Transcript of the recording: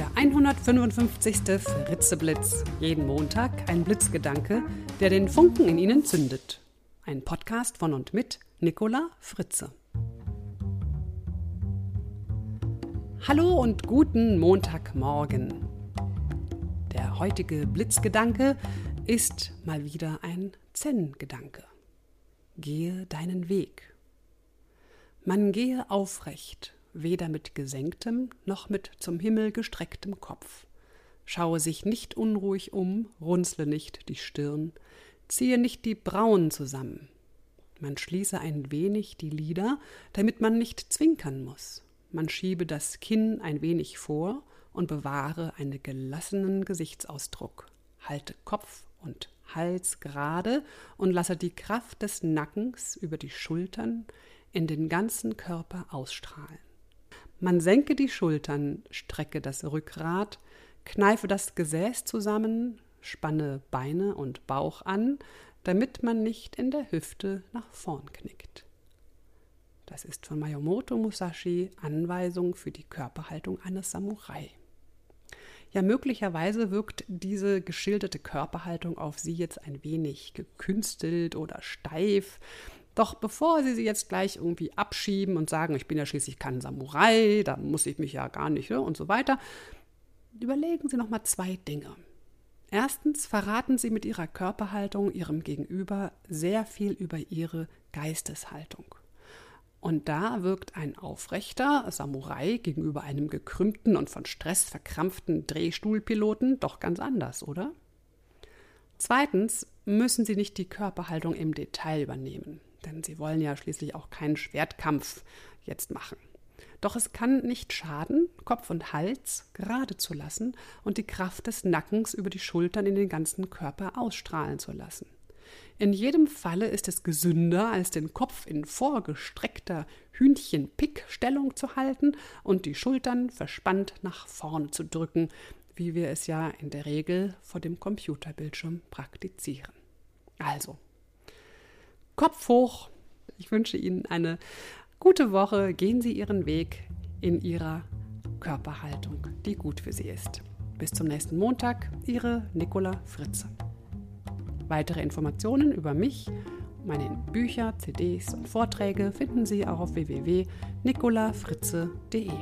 Der 155. Fritzeblitz. Jeden Montag ein Blitzgedanke, der den Funken in Ihnen zündet. Ein Podcast von und mit Nicola Fritze. Hallo und guten Montagmorgen. Der heutige Blitzgedanke ist mal wieder ein Zen-Gedanke. Gehe deinen Weg. Man gehe aufrecht, weder mit gesenktem noch mit zum Himmel gestrecktem Kopf. Schaue sich nicht unruhig um, runzle nicht die Stirn, ziehe nicht die Brauen zusammen. Man schließe ein wenig die Lider, damit man nicht zwinkern muss. Man schiebe das Kinn ein wenig vor und bewahre einen gelassenen Gesichtsausdruck. Halte Kopf und Hals gerade und lasse die Kraft des Nackens über die Schultern in den ganzen Körper ausstrahlen. Man senke die Schultern, strecke das Rückgrat, kneife das Gesäß zusammen, spanne Beine und Bauch an, damit man nicht in der Hüfte nach vorn knickt. Das ist von Mayomoto Musashi Anweisung für die Körperhaltung eines Samurai. Ja, möglicherweise wirkt diese geschilderte Körperhaltung auf Sie jetzt ein wenig gekünstelt oder steif. Doch bevor Sie sie jetzt gleich irgendwie abschieben und sagen, ich bin ja schließlich kein Samurai, da muss ich mich ja gar nicht ne, und so weiter, überlegen Sie noch mal zwei Dinge. Erstens verraten Sie mit Ihrer Körperhaltung Ihrem Gegenüber sehr viel über Ihre Geisteshaltung. Und da wirkt ein aufrechter Samurai gegenüber einem gekrümmten und von Stress verkrampften Drehstuhlpiloten doch ganz anders, oder? Zweitens müssen Sie nicht die Körperhaltung im Detail übernehmen denn sie wollen ja schließlich auch keinen Schwertkampf jetzt machen. Doch es kann nicht schaden, Kopf und Hals gerade zu lassen und die Kraft des Nackens über die Schultern in den ganzen Körper ausstrahlen zu lassen. In jedem Falle ist es gesünder, als den Kopf in vorgestreckter Hühnchen-Pick-Stellung zu halten und die Schultern verspannt nach vorne zu drücken, wie wir es ja in der Regel vor dem Computerbildschirm praktizieren. Also, Kopf hoch. Ich wünsche Ihnen eine gute Woche. Gehen Sie Ihren Weg in Ihrer Körperhaltung, die gut für Sie ist. Bis zum nächsten Montag, Ihre Nicola Fritze. Weitere Informationen über mich, meine Bücher, CDs und Vorträge finden Sie auch auf www.nicolafritze.de.